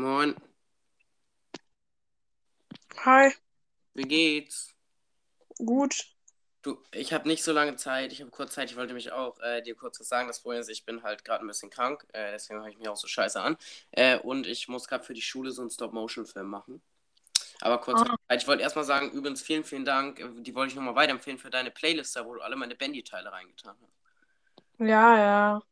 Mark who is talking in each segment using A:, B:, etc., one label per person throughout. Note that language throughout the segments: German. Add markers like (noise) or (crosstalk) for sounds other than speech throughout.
A: Moin,
B: Hi,
A: wie geht's?
B: gut.
A: Du, ich habe nicht so lange Zeit, ich habe kurz Zeit, ich wollte mich auch äh, dir kurz was sagen. Das Problem ist, ich bin halt gerade ein bisschen krank, äh, deswegen höre ich mich auch so scheiße an. Äh, und ich muss gerade für die Schule so einen Stop-Motion-Film machen. Aber kurz,
B: Ah.
A: ich wollte erstmal sagen, übrigens vielen, vielen Dank. Die wollte ich nochmal weiterempfehlen für deine Playlist, da wo du alle meine Bandy-Teile reingetan hast.
B: Ja, ja.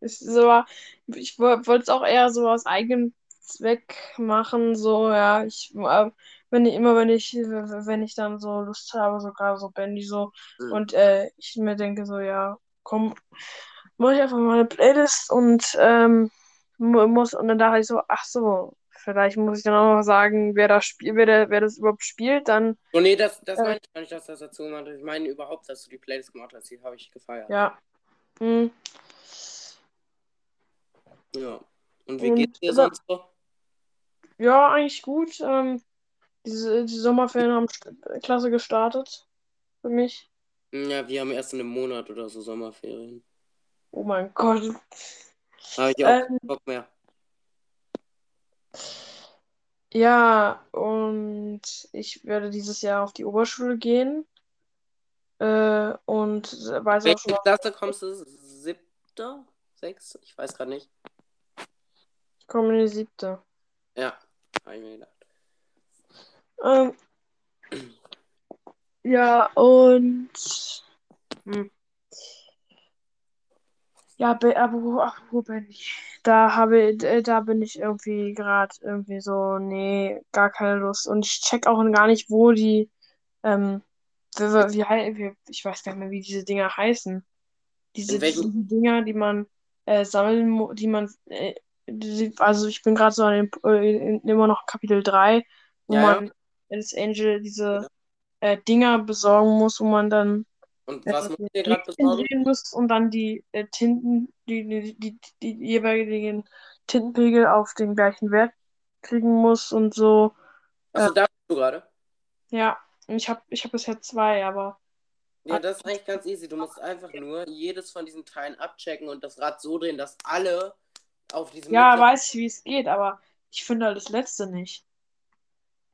B: Ist so, ich wollte es auch eher so aus eigenem Zweck machen, so, ja. Ich, äh, wenn ich immer, wenn ich, wenn ich dann so Lust habe, so gerade so Bandy so,
A: Mhm.
B: und äh, ich mir denke so, ja, komm, mach ich einfach mal eine Playlist und ähm, mu- muss, und dann dachte ich so, ach so, vielleicht muss ich dann auch noch sagen, wer das spielt, wer, der, wer das überhaupt spielt, dann,
A: Oh nee, das, das
B: äh,
A: meine ich gar nicht, dass das dazu gemacht. Ich meine überhaupt, dass du die Playlist gemacht hast. Die habe ich gefeiert.
B: ja. Hm.
A: Ja. Und wie geht's
B: Und
A: dir sonst so?
B: Ja, eigentlich gut. Ähm, diese, die Sommerferien haben st- klasse gestartet für mich.
A: Ja, wir haben erst in einem Monat oder so Sommerferien.
B: Oh mein Gott.
A: Habe ich auch keinen
B: Ähm,
A: Bock mehr.
B: ja, und ich werde dieses Jahr auf die Oberschule gehen. Äh, und weiß auch schon
A: Welche Klasse kommst du? Siebter? Sechster? Ich weiß gerade nicht.
B: ich komme in die siebte.
A: Ja, habe ich mir gedacht.
B: Ähm, ja, und hm. Ja, Be- aber ach, wo bin ich? Da habe, äh, da bin ich irgendwie gerade irgendwie so, nee, gar keine Lust. Und ich check auch gar nicht, wo die, ähm, wie, wie, wie, ich weiß gar nicht mehr, wie diese Dinger heißen. Diese, diese? Dinger, die man äh, sammeln muss, die man, äh, also ich bin gerade so an dem, äh, in, immer noch Kapitel 3, wo
A: Ja, ja.
B: man als Angel diese äh, Dinger besorgen muss, wo man dann
A: Und
B: äh,
A: was
B: Rädchen
A: gerade besorgen?
B: muss und dann die äh, Tinten, die, die, die, die jeweiligen Tintenpegel auf den gleichen Wert kriegen muss und so. Äh,
A: Achso, da bist du gerade?
B: ja, ich habe ich hab bisher zwei, aber
A: Ja, das ist eigentlich ganz easy. Du musst einfach nur jedes von diesen Teilen abchecken und das Rad so drehen, dass alle auf diesem
B: ja,
A: mittleren.
B: weiß ich, wie es geht, aber ich finde halt das letzte nicht.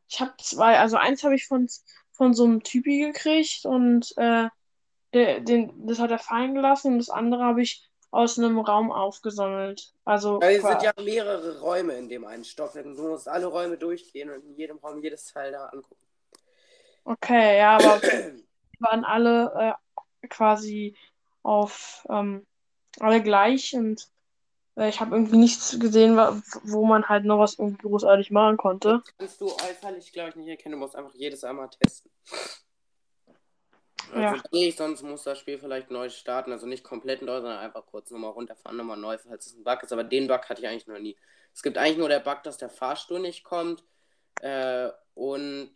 B: Ich habe zwei, also eins habe ich von, von so einem Typi gekriegt und äh, der, den, das hat er fallen gelassen und das andere habe ich aus einem Raum aufgesammelt. Also
A: Weil es sind ja mehrere Räume in dem einen Stockwerk und du musst alle Räume durchgehen und in jedem Raum jedes Teil da angucken.
B: okay, ja, aber (clears throat) die waren alle äh, quasi auf ähm, alle gleich und äh, ich habe irgendwie nichts gesehen, wo man halt noch was irgendwie großartig machen konnte.
A: Das kannst du äußerlich, glaube ich, nicht erkennen. Du musst einfach jedes einmal testen. Also
B: Ja.
A: nee, sonst muss das Spiel vielleicht neu starten. Also nicht komplett neu, sondern einfach kurz nochmal runterfahren, nochmal neu, falls es ein Bug ist. Aber den Bug hatte ich eigentlich noch nie. Es gibt eigentlich nur der Bug, dass der Fahrstuhl nicht kommt. Äh, und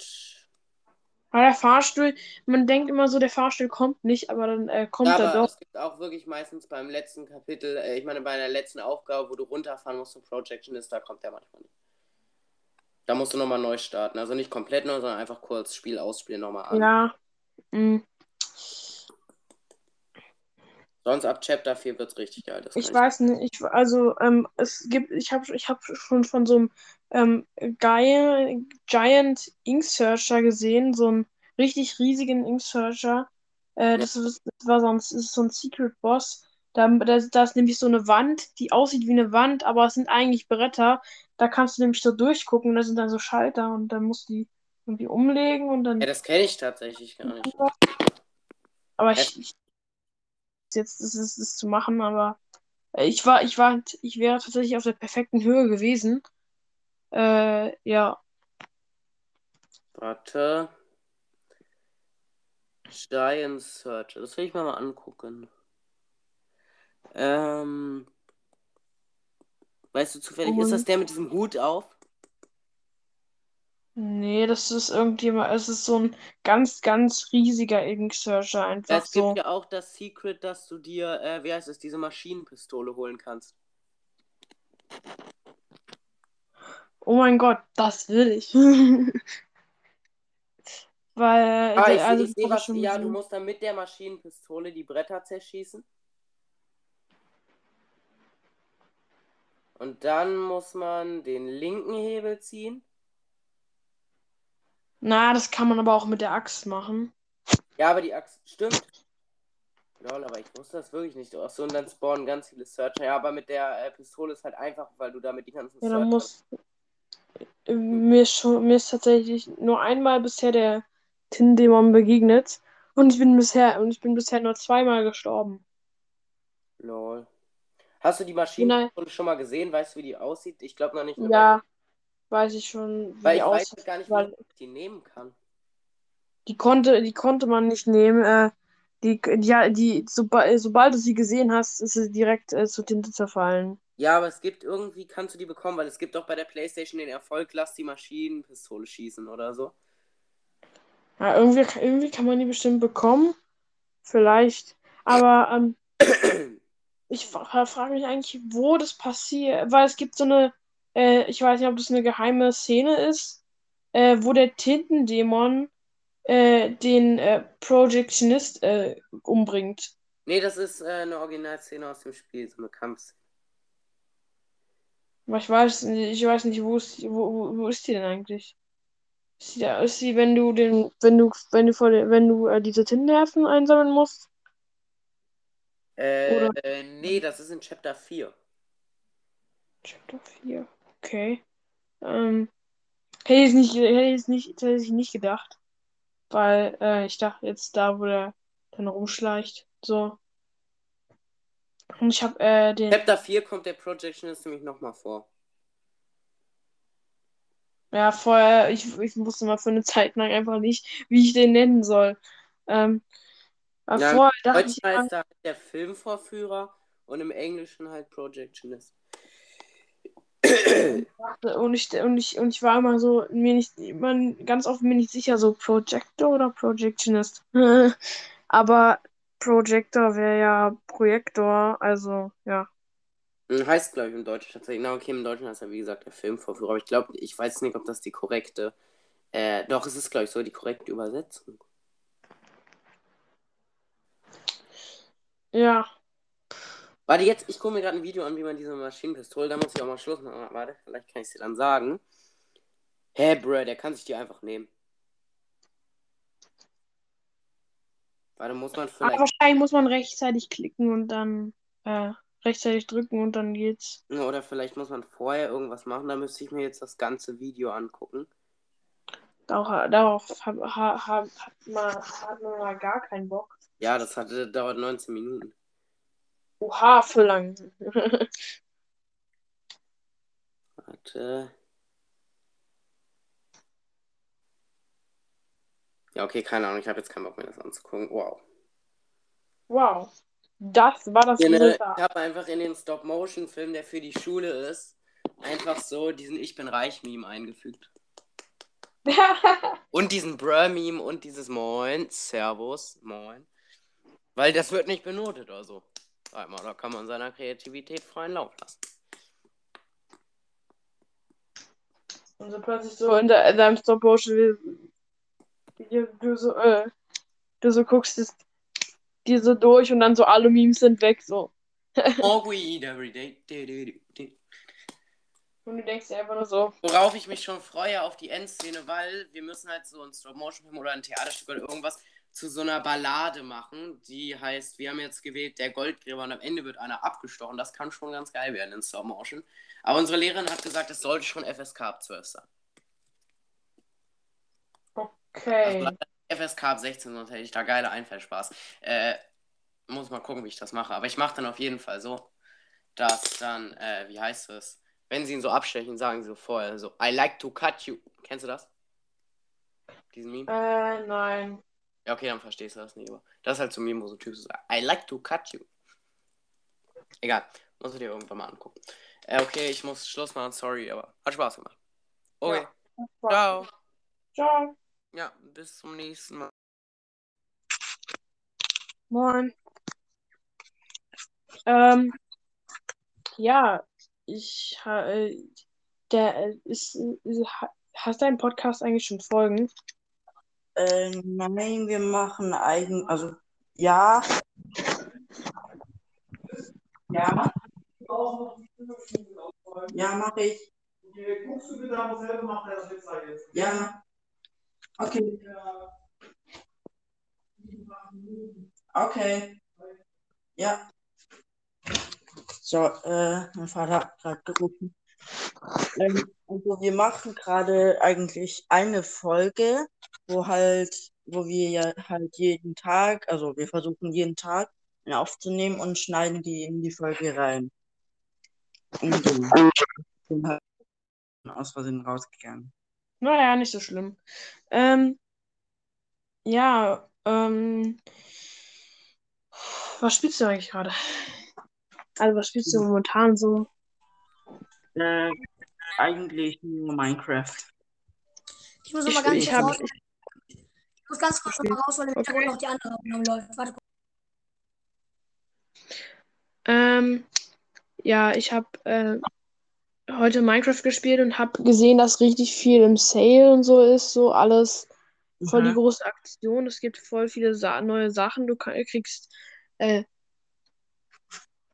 B: Weil der Fahrstuhl, man denkt immer so, der Fahrstuhl kommt nicht, aber dann äh, kommt
A: ja,
B: er
A: aber
B: doch.
A: es gibt auch wirklich meistens beim letzten Kapitel, äh, ich meine bei der letzten Aufgabe, wo du runterfahren musst zum Projection ist, da kommt der manchmal nicht. Da musst du nochmal neu starten. Also nicht komplett neu, sondern einfach kurz Spiel ausspielen nochmal an.
B: Ja. mm.
A: Sonst ab Chapter 4 wird's richtig geil.
B: Ich weiß nicht, ich, also ähm, es gibt, ich habe ich hab schon von so einem ähm, Giant, Giant Ink Searcher gesehen, so einen richtig riesigen Ink Searcher. Äh, das, ist, das war sonst ist so ein Secret Boss. Da, da, da ist nämlich so eine Wand, die aussieht wie eine Wand, aber es sind eigentlich Bretter. Da kannst du nämlich so durchgucken, da sind dann so Schalter und dann musst du die irgendwie umlegen und dann.
A: Ja, das kenne ich tatsächlich gar nicht.
B: Aber ich, ich jetzt ist es ist zu machen, aber äh, ich war, ich war, ich wäre tatsächlich auf der perfekten Höhe gewesen. Äh, ja.
A: Warte. Giant Searcher. Das will ich mir mal angucken. Ähm. Weißt du zufällig, ist das
B: Und-
A: der mit diesem Hut auf?
B: Nee, das ist irgendjemand, es ist so ein ganz, ganz riesiger Ink Searcher, einfach
A: es gibt
B: so.
A: ja auch das Secret, dass du dir, äh, wie heißt es, diese Maschinenpistole holen kannst.
B: Oh mein Gott, das will ich. (laughs) Weil,
A: Ah, ich,
B: also,
A: ich sehe was.
B: schon
A: Ja, du musst dann mit der Maschinenpistole die Bretter zerschießen. Und dann muss man den linken Hebel ziehen.
B: Na, das kann man aber auch mit der Axt machen.
A: Ja, aber die Axt stimmt. Lol, aber ich wusste das wirklich nicht. Achso, und dann spawnen ganz viele Searcher. Ja, aber mit der äh, Pistole ist halt einfach, weil du damit die ganzen
B: Ja,
A: Searcher.
B: dann muss. äh, Mir ist, schon, mir ist tatsächlich nur einmal bisher der Tin-Dämon begegnet. Und ich bin bisher, und ich bin bisher nur zweimal gestorben.
A: Lol. Hast du die. Maschine schon mal gesehen? Weißt du, wie die aussieht? Ich glaube noch nicht.
B: Ja, weiß ich schon, wie
A: Weil
B: die
A: ich weiß
B: aussieht.
A: gar nicht,
B: weil-
A: wie ich die nehmen kann.
B: Die konnte, die konnte man nicht nehmen. Äh, die, die, die, sobald, sobald du sie gesehen hast, ist sie direkt äh, zu Tinte zerfallen.
A: Ja, aber es gibt irgendwie, kannst du die bekommen, weil es gibt auch bei der Playstation den Erfolg, lass die Maschinenpistole schießen oder so.
B: Ja, irgendwie, irgendwie kann man die bestimmt bekommen. Vielleicht. Aber ähm, (coughs) ich fra frage mich eigentlich, wo das passiert. Weil es gibt so eine, äh, ich weiß nicht, ob das eine geheime Szene ist, äh, wo der Tintendämon äh, den äh, Projectionist äh, umbringt.
A: Nee, das ist äh, eine Originalszene aus dem Spiel, so eine Kampfszene.
B: Aber ich weiß nicht, ich weiß nicht, wo ist, wo, wo, ist die denn eigentlich? Ist sie, da, ist sie, wenn du den, wenn du, wenn du vor der, wenn du diese Tintennerven einsammeln musst?
A: Äh,
B: Oder-
A: nee, das ist in Chapter 4.
B: Chapter 4. Okay. Ähm, hätte ich nicht, hätte ich nicht, hätte ich nicht gedacht. Weil, äh, ich dachte jetzt da, wo der dann rumschleicht. So. Und ich habe äh, den.
A: Chapter 4 kommt der Projectionist nämlich nochmal vor.
B: Ja, vorher, ich, ich wusste mal für eine Zeit lang einfach nicht, wie ich den nennen soll. Ähm,
A: Ja,
B: vorher dachte ich
A: heißt er halt der Filmvorführer und im Englischen halt Projectionist.
B: Und ich, und ich, und ich war immer so, mir nicht, immer ganz oft mir nicht sicher, so Projector oder Projectionist. (laughs) Aber Projector wäre ja Projektor, also ja.
A: Hm, Heißt, glaube ich, im Deutschen tatsächlich. Na, okay, im Deutschen heißt er, wie gesagt, der Filmvorführer. Aber ich glaube, ich weiß nicht, ob das die korrekte. Äh, doch, es ist, glaube ich, so die korrekte Übersetzung.
B: Ja.
A: Warte, jetzt, ich gucke mir gerade ein Video an, wie man diese Maschinenpistole, da muss ich auch mal Schluss machen. Warte, vielleicht kann ich es dir dann sagen. Hä, Bro, der kann sich die einfach nehmen. Warte, muss man
B: Aber
A: vielleicht.
B: wahrscheinlich muss man rechtzeitig klicken und dann äh, rechtzeitig drücken und dann geht's.
A: Oder vielleicht muss man vorher irgendwas machen, da müsste ich mir jetzt das ganze Video angucken.
B: Darauf, darauf hat, hat, hat, man, hat man mal gar keinen Bock.
A: Ja, das hat, das dauert 19 Minuten.
B: Oha, für lang.
A: Warte. Ja, okay, keine Ahnung, ich habe jetzt keinen Bock mehr, das anzugucken. Wow.
B: wow. Das war das
A: Ich
B: Resultat.
A: habe einfach in den Stop-Motion-Film, der für die Schule ist, einfach so diesen Ich bin reich-Meme eingefügt. (laughs) Und diesen Bruh-Meme und dieses Moin, Servus, Moin. Weil das wird nicht benotet oder so. Sag mal, da kann man seiner Kreativität freien Lauf lassen.
B: Und so plötzlich so in, der, in deinem Stop-Motion, wie du so, äh, du so guckst es dir so durch und dann so alle Memes sind weg, so. (laughs)
A: All we eat every day. Du, du, du, du.
B: Und du denkst dir einfach nur so,
A: Worauf ich mich schon freue auf die Endszene, weil wir müssen halt so ein Stop-Motion-Film oder ein Theaterstück oder irgendwas zu so einer Ballade machen, die heißt, wir haben jetzt gewählt, der Goldgräber und am Ende wird einer abgestochen. Das kann schon ganz geil werden in Stop-Motion. Aber unsere Lehrerin hat gesagt, es sollte schon FSK ab 12 sein.
B: okay.
A: Also FSK ab 16, sonst hätte ich da geile Einfallspaß. Äh, muss mal gucken, wie ich das mache. Aber ich mache dann auf jeden Fall so, dass dann, äh, wie heißt es? Wenn sie ihn so abstechen, sagen sie so vorher so, I like to cut you. Kennst du das? Diesen Meme?
B: Äh, nein.
A: Ja, okay, dann verstehst du das nicht, aber das ist halt so ein Meme, wo so Typen so sagen, I like to cut you. Egal, musst du dir irgendwann mal angucken. Äh, okay, ich muss Schluss machen, sorry, aber hat Spaß gemacht. Okay,
B: Ja.
A: ciao.
B: Ciao.
A: Ja, bis zum nächsten Mal.
B: Moin. Ähm, ja, ich, ha- äh, der äh, ist, äh, ha- hast dein Podcast eigentlich schon Folgen?
C: Äh, nein, wir machen eigen, also ja. Ja. Ja, mache ich.
D: Okay, guckst du bitte aber selber, macht er das jetzt jetzt.
C: Ja. Okay. Okay. Ja. So, äh, mein Vater hat gerade gerufen. Ähm, also wir machen gerade eigentlich eine Folge, wo halt, wo wir ja halt jeden Tag, also wir versuchen jeden Tag eine aufzunehmen und schneiden die in die Folge rein. Und so. bin halt aus Versehen rausgegangen.
B: Naja, nicht so schlimm. Ähm, ja, ähm, was spielst du eigentlich gerade? Also, was spielst du momentan so?
C: Äh, eigentlich nur Minecraft.
E: Ich muss
B: Ich,
E: mal ganz
B: ich
E: kurz raus. Ich muss ganz kurz noch mal raus, weil im Hintergrund
B: Okay.
E: noch die andere Aufnahme läuft. Warte kurz.
B: Ähm, ja, ich habe äh, heute Minecraft gespielt und habe gesehen, dass richtig viel im Sale und so ist. So alles voll die
C: Mhm.
B: große Aktion. Es gibt voll viele Sa neue Sachen. Du kann, kriegst. Äh,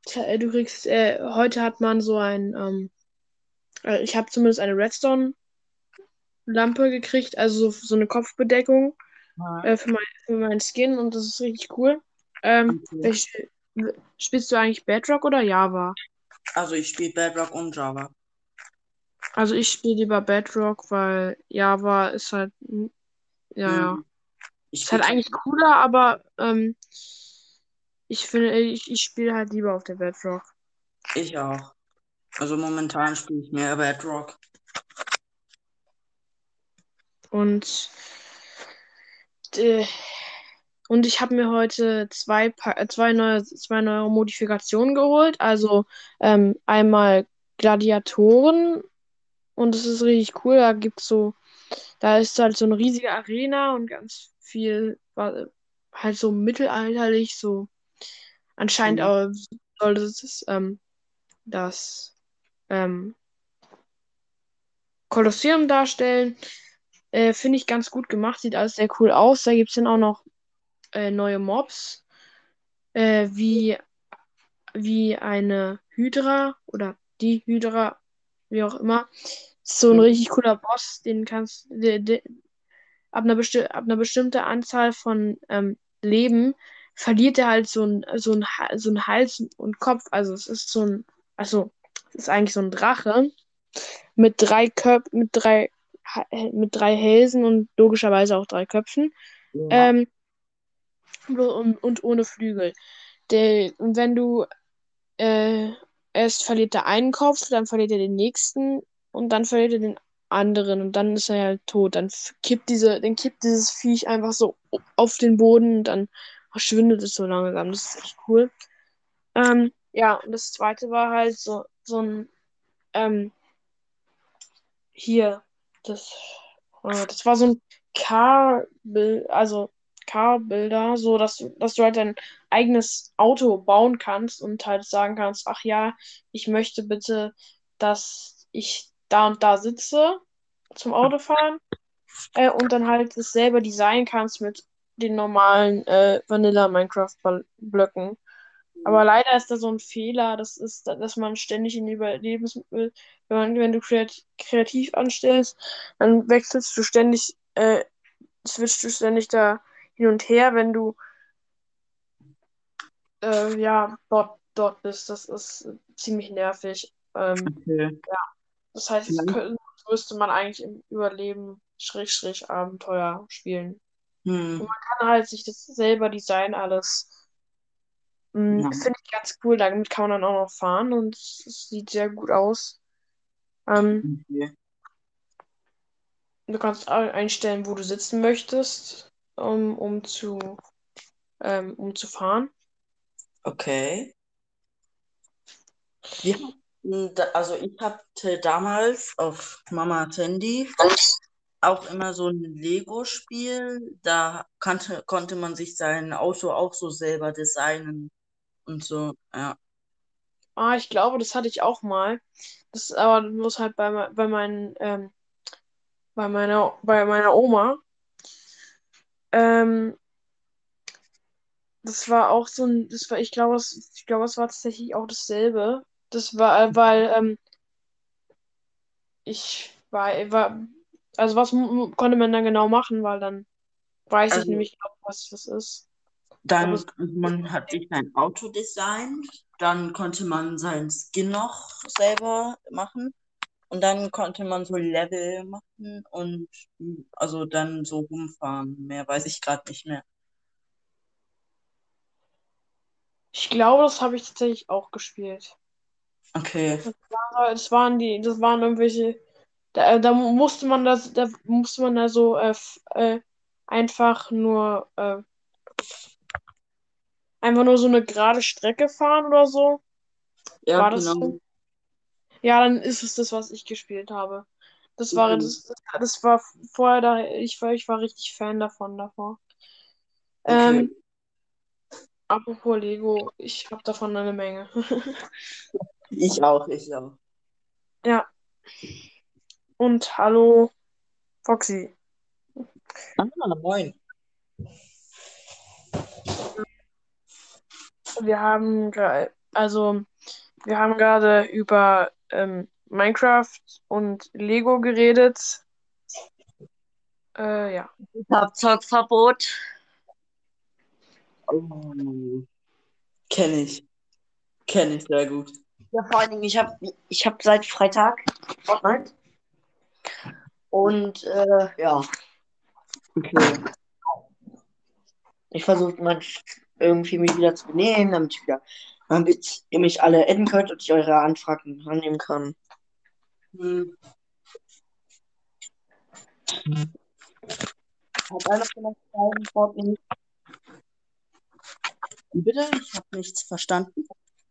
B: tja, du kriegst. Äh, heute hat man so ein. Ähm, äh, ich habe zumindest eine Redstone-Lampe gekriegt, also so, so eine Kopfbedeckung.
C: Ja.
B: äh, für, mein, für meinen Skin und das ist richtig cool. Ähm,
C: Okay.
B: welche, spielst du eigentlich Bedrock oder Java?
C: Also ich spiele Bedrock und Java.
B: Also ich spiele lieber Bedrock, weil Java ist halt, ja, ja.
C: Mhm. Ich
B: Ist halt eigentlich cooler, aber ähm, ich finde, ich, ich spiele halt lieber auf der Bedrock.
C: ich auch. Also momentan spiele ich mehr Bedrock.
B: Und, äh, und ich habe mir heute zwei, Pa- äh, zwei neue, zwei neue Modifikationen geholt. Also ähm, einmal Gladiatoren und das ist richtig cool. Da gibt's so, da ist halt so eine riesige Arena und ganz viel, halt so mittelalterlich, so anscheinend
C: Mhm.
B: soll das, ähm, das ähm, Kolosseum darstellen. Äh, Finde ich ganz gut gemacht, sieht alles sehr cool aus. Da gibt es dann auch noch äh, neue Mobs, äh, wie, wie eine Hydra oder die Hydra, wie auch immer. So ein
C: Mhm.
B: richtig cooler Boss, den kannst de, ab einer, besti ab einer bestimmten Anzahl von ähm, Leben verliert er halt so ein, so ein, so ein Hals und Kopf. Also es ist so ein, also es ist eigentlich so ein Drache mit drei Köp mit drei mit drei Hälsen und logischerweise auch drei Köpfen.
C: Ja.
B: Ähm, und, und ohne Flügel. Der, und wenn du äh, erst verliert er einen Kopf, dann verliert er den nächsten und dann verliert er den anderen und dann ist er halt tot. Dann kippt diese, dann kippt dieses Viech einfach so auf den Boden und dann verschwindet es so langsam. Das ist echt cool. Ähm, ja, und das zweite war halt so, so ein ähm, hier, das, äh, das war so ein Car-Bild, also Car-Builder, so dass du, dass du halt dein eigenes Auto bauen kannst und halt sagen kannst, ach ja, ich möchte bitte, dass ich da und da sitze zum Autofahren äh, und dann halt es selber designen kannst mit den normalen äh, Vanilla Minecraft-Blöcken. Aber leider ist da so ein Fehler, das ist, dass man ständig in Überlebensmittel, wenn man, wenn du kreat kreativ anstellst, dann wechselst du ständig, äh, switchst du ständig da hin und her, wenn du äh, ja dort, dort bist. Das ist ziemlich nervig. Ähm,
C: Okay.
B: das heißt,
C: Ja.
B: könnte, müsste man eigentlich im Überleben Schrägstrich Abenteuer spielen.
C: Hm.
B: Kann halt sich das selber designen alles. Mm,
C: Ja.
B: Finde ich ganz cool. Damit kann man dann auch noch fahren und es sieht sehr gut aus. Ähm,
C: Okay.
B: du kannst ein- einstellen, wo du sitzen möchtest, um, um zu, ähm, um zu fahren.
C: Okay. Da- also ich hatte damals auf Mamas Handy auch immer so ein Lego-Spiel. Da kannte, konnte man sich sein Auto auch so selber designen und so. Ja.
B: Ah, ich glaube, das hatte ich auch mal. Das ist aber bloß halt bei, bei meinen, ähm, bei meiner, bei meiner Oma. Ähm, das war auch so ein, das war, ich glaube, das, ich glaube, es war tatsächlich auch dasselbe. Das war, äh, weil, ähm, ich war, war also was konnte man dann genau machen, weil dann weiß ich
C: Also-
B: nämlich auch, was das ist.
C: Dann, man hat sich ein Auto designt, dann konnte man seinen Skin noch selber machen und dann konnte man so Level machen und mm, also dann so rumfahren. Mehr weiß ich gerade nicht mehr.
B: Ich glaube, das habe ich tatsächlich auch gespielt.
C: Okay.
B: Aber Das waren die, das waren irgendwelche, da, da musste man das, da musste man da so äh, äh, einfach nur äh, einfach nur so eine gerade Strecke fahren oder so.
C: Ja,
B: War
C: genau.
B: so? Ja, dann ist es das, was ich gespielt habe. Das war,
C: Mhm.
B: das, das, das war vorher da, ich war, ich war richtig Fan davon davor.
C: Okay.
B: Ähm, apropos Lego, ich habe davon eine Menge. (laughs)
C: Ich auch, ich auch.
B: Ja. Und hallo, Foxy.
C: Ah, moin.
B: Wir haben also wir haben gerade über ähm, Minecraft und Lego geredet. Äh, ja.
F: Ich hab Zockverbot.
C: Oh. Kenne ich. Kenne ich sehr gut.
F: Ja, vor allen Dingen, ich hab, ich hab seit Freitag Fortnite. Und äh, ja,
C: Okay.
F: ich versuche mal irgendwie mich wieder zu benehmen, damit ich wieder, damit ihr mich alle adden könnt und ich eure Anfragen annehmen kann.
C: Hm.
F: Hat einer von euch beiden Fortnite?
C: Bitte? Ich habe nichts verstanden.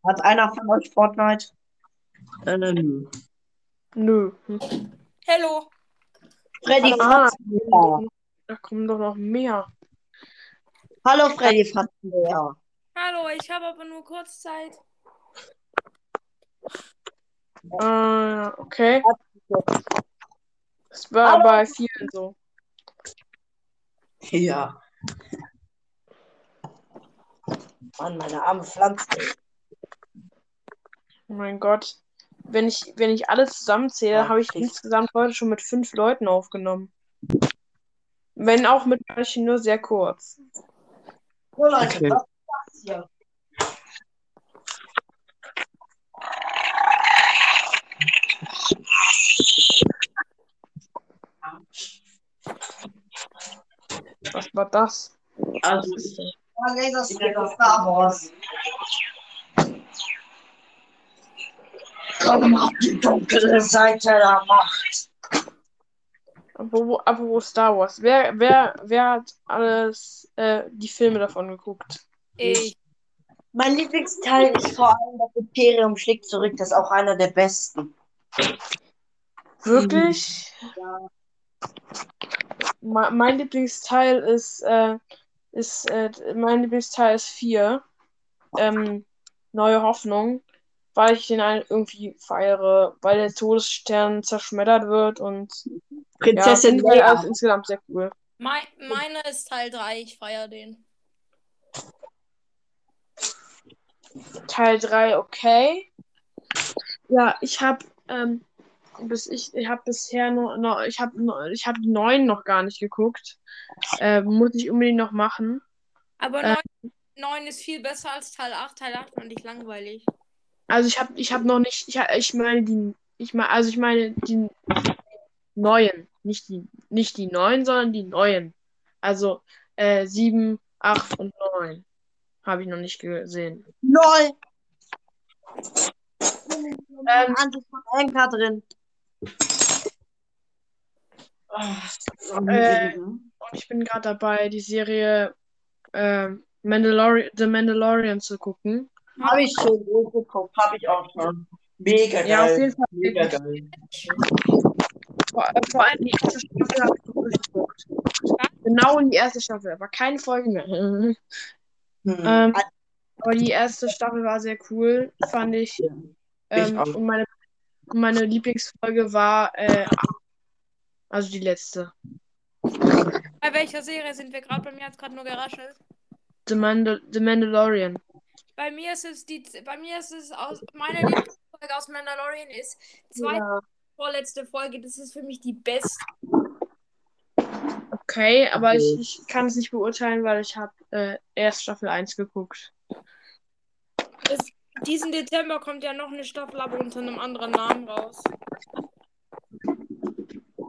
F: Hat einer von euch Fortnite?
C: Ähm,
B: Nö. Hm.
G: Hello.
F: Freddy
B: Ah, da kommen doch noch mehr.
F: Hallo Freddy Fratzenbär.
G: Hallo, ich habe aber nur kurz Zeit.
B: Äh, okay. Das war
F: Hallo.
B: bei vielen so.
C: ja.
F: Mann, meine arme Pflanze.
B: Oh mein Gott. Wenn ich, wenn ich alles zusammenzähle,
C: Ja,
B: habe ich
C: richtig.
B: insgesamt heute schon mit fünf Leuten aufgenommen. Wenn auch mit manchen nur sehr kurz.
F: So Leute,
C: Okay.
F: was ist das hier?
B: Was war das?
C: Also,
F: Lasersplit auf Star Wars. Komm auf die dunkle Seite der Macht.
B: Apropos, Star Wars. Wer, wer, wer hat alles äh, die Filme davon geguckt?
G: Ich.
F: Mein Lieblingsteil ist vor allem das Imperium schlägt zurück. Das ist auch einer der besten.
B: Wirklich?
F: Ja.
B: Me- Mein Lieblingsteil ist, äh, ist äh, mein Lieblingsteil ist 4. Ähm, Neue Hoffnung. Weil ich den halt irgendwie feiere, weil der Todesstern zerschmettert wird und ja,
F: Prinzessin
B: finde ich
F: Leia.
B: alles insgesamt sehr cool.
G: Mein, meine ist Teil 3, ich feiere den.
B: Teil 3, okay. Ja, ich habe ähm, bis ich, ich habe bisher nur noch, ich habe ich habe die 9 noch gar nicht geguckt. Äh, muss ich unbedingt noch machen.
G: Aber
B: Äh.
G: 9, 9 ist viel besser als Teil 8. Teil 8 fand ich langweilig.
B: Also ich habe ich habe noch nicht, ich, ich meine die, ich meine, also ich meine die neuen, nicht die, nicht die neuen, sondern die neuen. Also äh, 7, 8 und 9 habe ich noch nicht gesehen.
F: Null.
B: Ähm,
F: Antes von Anker drin.
B: Äh, Und ich bin gerade dabei, die Serie äh, Mandalori The Mandalorian zu gucken.
F: Habe ich schon durchgeguckt.
C: habe ich auch schon. Mega geil.
B: Ja, auf jeden Fall.
C: Mega geil.
B: Vor, vor allem die erste Staffel habe ich durchgeguckt. Genau in die erste Staffel, aber keine Folgen mehr.
C: Hm.
B: ähm, aber die erste Staffel war sehr cool, fand ich.
C: Ja,
B: Ähm,
C: auch.
B: und meine, und meine Lieblingsfolge war äh, also die letzte.
G: Bei welcher Serie sind wir gerade? Bei mir hat es gerade nur geraschelt.
B: The, Mandal The Mandalorian.
G: Bei mir ist es die bei mir ist es aus meine Lieblingsfolge aus Mandalorian ist zwei,
F: Ja.
G: vorletzte Folge. Das ist für mich die beste.
B: Okay, aber ich, ich kann es nicht beurteilen, weil ich habe äh, erst Staffel 1 geguckt.
G: Es, diesen Dezember kommt ja noch eine Staffel, aber unter einem anderen Namen raus.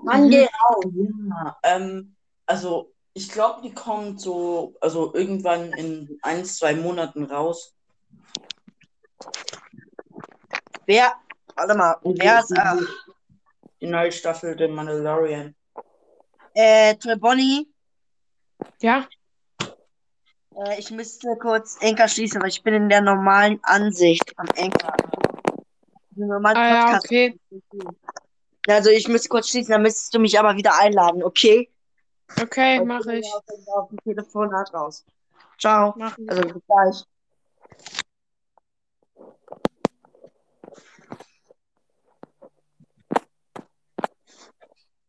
C: Mann, genau. Ja, ähm, also ich glaube, die kommt so, also irgendwann in ein, zwei Monaten raus.
F: Wer, warte mal, wer ist, äh,
C: Die neue Staffel der Mandalorian.
F: äh, Toy Bonnie?
B: Ja?
F: Äh, ich müsste kurz Enker schließen, weil ich bin in der normalen Ansicht am Enker. Normalen
B: Ah ja, okay.
F: Also ich müsste kurz schließen, dann müsstest du mich aber wieder einladen, okay?
B: Okay,
F: Weil
B: mache ich.
F: Auf, auf dem Telefonat raus. Ciao.
B: Mach ich.
F: Also bis gleich.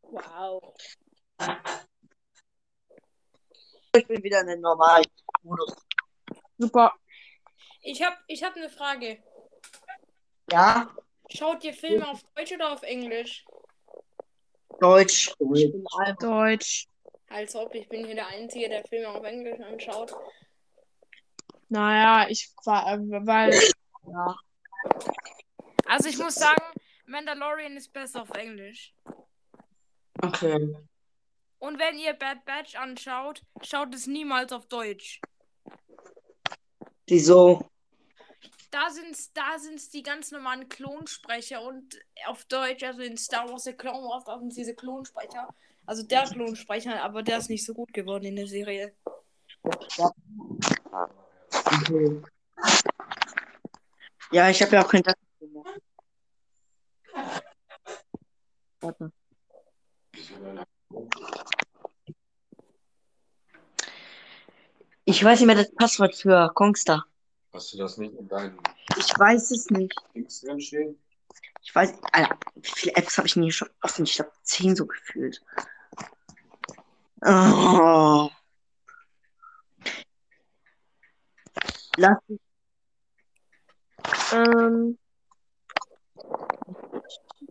G: Wow.
F: Ich bin wieder in den normalen Modus.
B: Super.
G: Ich habe ich hab eine Frage.
F: Ja,
G: Schaut ihr Filme auf Deutsch oder auf Englisch?
F: Deutsch. Ich bin einfach
B: Deutsch.
G: Als ob ich bin hier der Einzige, der Filme auf Englisch anschaut.
B: Naja, ich war, äh, weil. Ja.
G: Also ich muss sagen, Mandalorian ist besser auf Englisch.
C: Okay.
G: Und wenn ihr Bad Batch anschaut, schaut es niemals auf Deutsch.
F: Wieso?
G: Da sind's, da sind's die ganz normalen Klonsprecher und auf Deutsch, also in Star Wars The Clone Wars, da sind diese Klonsprecher. Also der Klonsprecher, aber der ist nicht so gut geworden in der Serie.
C: okay.
F: Ja, ich habe ja auch kein Tasten gemacht. Warte. Ich weiß nicht mehr das Passwort für Kongstar.
H: Hast du das nicht in deinen
F: Ich weiß es nicht.
H: Links drin stehen?
F: Ich weiß, Alter, wie viele Apps habe ich denn hier schon offen? Ich glaube, zehn so gefühlt. Oh. Lass mich
B: Ähm.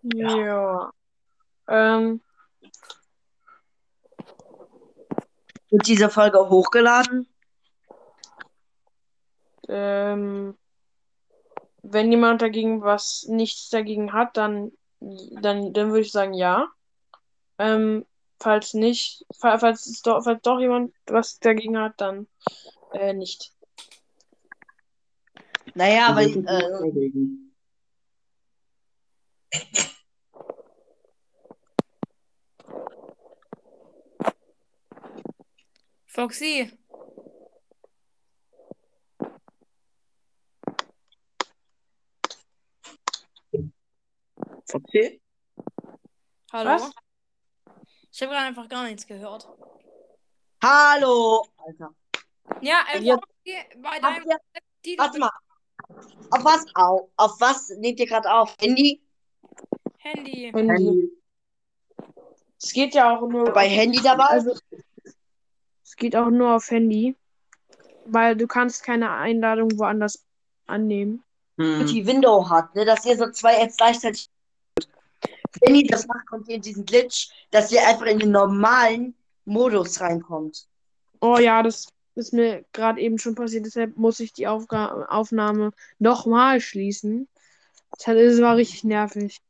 B: Ja. Ähm.
F: wird diese Folge hochgeladen.
B: Ähm, wenn jemand dagegen was nichts dagegen hat, dann, dann, dann würde ich sagen ja. Ähm, falls nicht, fa- falls, es doch, falls doch jemand was dagegen hat, dann äh, nicht.
F: Naja, aber äh,
G: Foxy,
C: Okay.
G: hallo?
B: Was?
G: Ich habe gerade einfach gar nichts gehört.
F: hallo, Alter.
G: Ja,
F: Ja.
G: Foxy, bei deinem
F: ihr, warte mal. Auf was? Au, auf was nehmt ihr gerade auf? Handy?
G: Handy.
B: Handy. Es geht ja auch nur
F: Bei Handy dabei?
B: Also, es geht auch nur auf Handy, weil du kannst keine Einladung woanders annehmen.
C: Hm.
F: die Window hat, ne, dass ihr so zwei Apps gleichzeitig. Wenn ihr das macht, kommt ihr in diesen Glitch, dass ihr einfach in den normalen Modus reinkommt.
B: Oh ja, das ist mir gerade eben schon passiert, deshalb muss ich die Aufga Aufnahme nochmal schließen. Das war richtig nervig.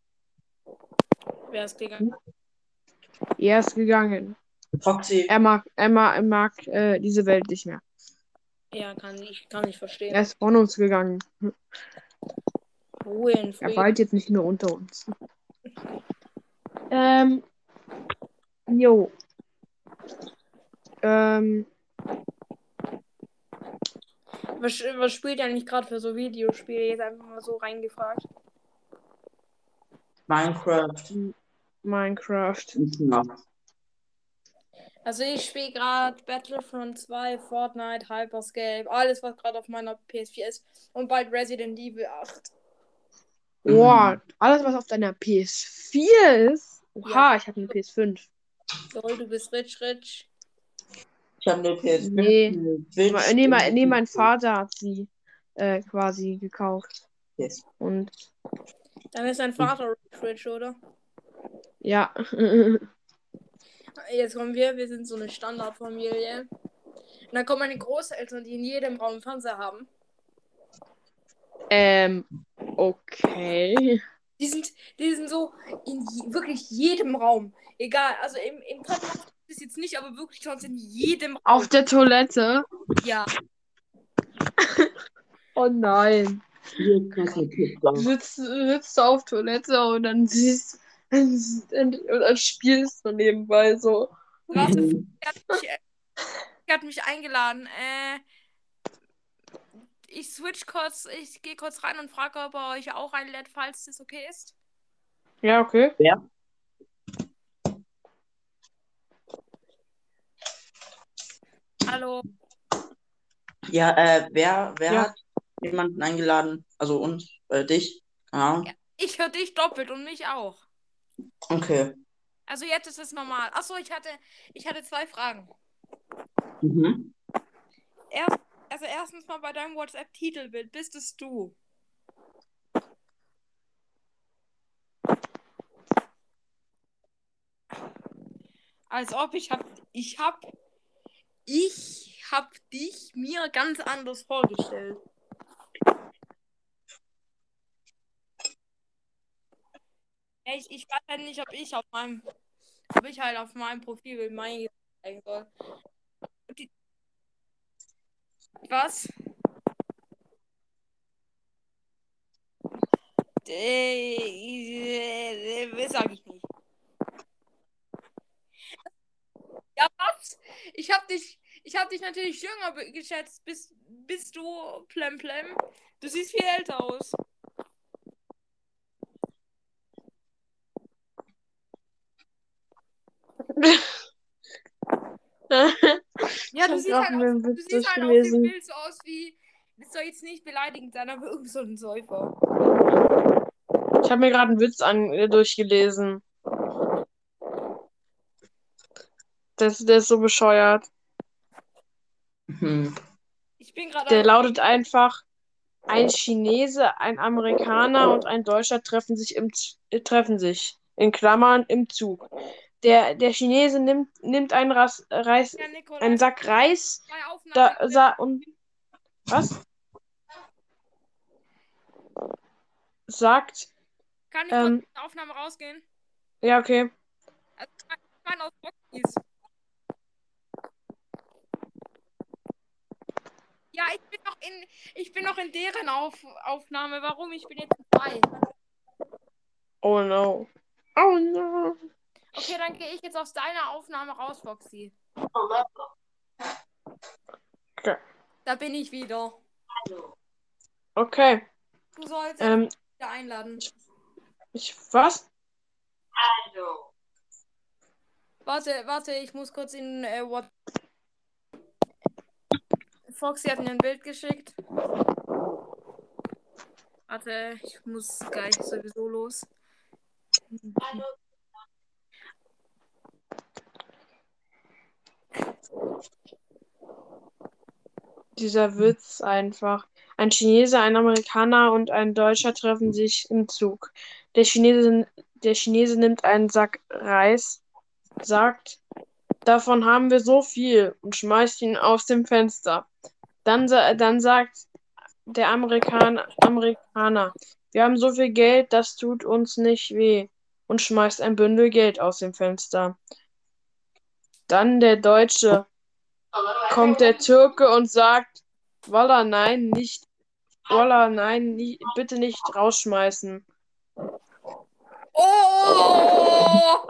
G: Wer ist gegangen?
B: Er ist gegangen.
C: Foxy.
B: Er mag, er mag, er mag äh, diese Welt nicht mehr.
G: Ja, kann ich, kann ich verstehen.
B: Er ist von uns gegangen.
G: Ruhe in
B: Er weilt jetzt nicht nur unter uns. Ähm. Jo. Ähm.
G: Was, was spielt ihr eigentlich gerade für so Videospiele? Jetzt einfach mal so reingefragt.
C: Minecraft.
B: Minecraft.
C: Ja.
G: Also ich spiele gerade Battlefront 2, Fortnite, Hyperscape, alles was gerade auf meiner PS4 ist und bald Resident Evil 8.
B: Boah, alles was auf deiner PS4 ist. Oha, ich habe eine PS5.
G: Lol, du bist rich, rich.
C: Ich habe eine PS5.
B: Nee. Me- Nee, mein, nee, mein. Vater hat sie äh, quasi gekauft.
C: Yes.
B: Und
G: Dann ist dein Vater rich, rich, oder?
B: Ja. (laughs)
G: Jetzt kommen wir, wir sind so eine Standardfamilie. Und dann kommen meine Großeltern, die in jedem Raum Fernseher haben.
B: Ähm, okay.
G: Die sind, die sind so in je, wirklich jedem Raum. Egal, also im, im Treppenhaus ist jetzt nicht, aber wirklich sonst in jedem Raum.
B: Auf der Toilette.
G: Ja. (laughs)
B: Oh nein. Sitzt, sitzt auf Toilette und dann siehst und dann spielst du nebenbei so.
G: Warte, (laughs) er hat mich, er hat mich eingeladen. Äh, ich switch kurz, ich gehe kurz rein und frage, ob er euch auch einlädt, falls das okay ist.
B: Ja, okay.
G: Hallo.
C: Ja, äh, wer, wer
B: Ja.
C: hat jemanden eingeladen? Also uns, äh, dich? Keine Ahnung.
G: Ich höre dich doppelt und mich auch.
C: Okay.
G: Also jetzt ist es normal. Achso, ich hatte, ich hatte zwei Fragen.
C: Mhm.
G: Erst, also erstens mal bei deinem WhatsApp-Titelbild, bist es du? Als ob ich hab, ich hab, ich hab dich mir ganz anders vorgestellt. Ich, ich weiß halt nicht, ob ich auf meinem, ob ich halt auf meinem Profilbild mein zeigen soll. Was? Äh, sag ich nicht. Ja, was? Ich hab dich, ich hab dich natürlich jünger geschätzt. Bist, bist du Plem Plem? Du siehst viel älter aus. (laughs) (laughs) Ja, du siehst halt, auf, du siehst halt auf dem
B: durchgelesen.
G: Bild so aus wie. Das soll jetzt nicht beleidigend sein, aber irgend so ein Säufer.
B: Ich habe mir gerade einen Witz an, äh, durchgelesen. Das, der ist so bescheuert.
C: Mhm.
G: Ich bin gerade.
B: Der lautet einfach: Ein Chinese, ein Amerikaner und ein Deutscher treffen sich im Z- äh, treffen sich in Klammern im Zug. Der, der Chinese nimmt, nimmt einen, Ras, Reis,
G: Ja, Nikolai,
B: einen Sack Reis da, sa, und was? Sagt,
G: Kann ich
B: ähm,
G: aus der Aufnahme rausgehen?
B: ja, okay.
G: Also, ich meine aus Boxis. Ja, ich bin noch in, ich bin noch in deren Auf, Aufnahme. Warum? Ich bin jetzt dabei.
B: Oh no. Oh no.
G: Okay, dann gehe ich jetzt aus deiner Aufnahme raus, Foxy.
B: Okay.
G: Da bin ich wieder.
B: Okay.
G: Du sollst
B: Ähm,
G: wieder einladen.
B: ich, was?
G: Warte, warte, ich muss kurz in äh, What. Foxy hat mir ein Bild geschickt. Warte, ich muss gleich sowieso los.
B: Dieser Witz einfach. Ein Chinese, ein Amerikaner und ein Deutscher treffen sich im Zug. Der Chinese, der Chinese nimmt einen Sack Reis, sagt, davon haben wir so viel und schmeißt ihn aus dem Fenster. Dann, dann sagt der Amerikaner, Amerikaner, wir haben so viel Geld, das tut uns nicht weh und schmeißt ein Bündel Geld aus dem Fenster. Dann der Deutsche, kommt der Türke und sagt, Walla, nein, nicht, Walla, nein, nie, bitte nicht rausschmeißen.
G: Oh!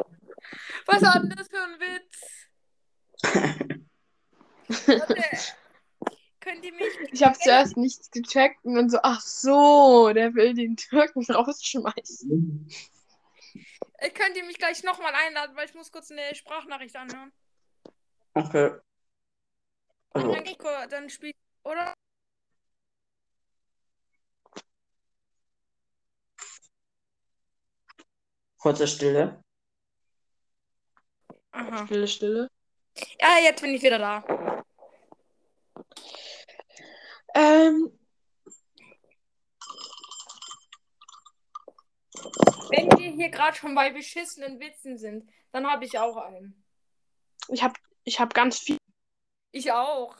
G: Was hat denn das für ein Witz? Könnt ihr mich.
B: Ich habe zuerst nichts gecheckt und dann so, ach so, der will den Türken (laughs) rausschmeißen.
G: Äh, Könnt ihr mich gleich nochmal einladen, weil ich muss kurz eine Sprachnachricht anhören.
C: Okay. Also,
G: dann, kur- dann spiel. Oder?
C: kurze Stille.
G: Aha.
B: Stille, stille.
G: Ja, jetzt bin ich wieder da.
B: Ähm,
G: Wenn wir hier gerade schon bei beschissenen Witzen sind, dann habe ich auch einen.
B: Ich habe ich hab ganz viel.
G: Ich auch.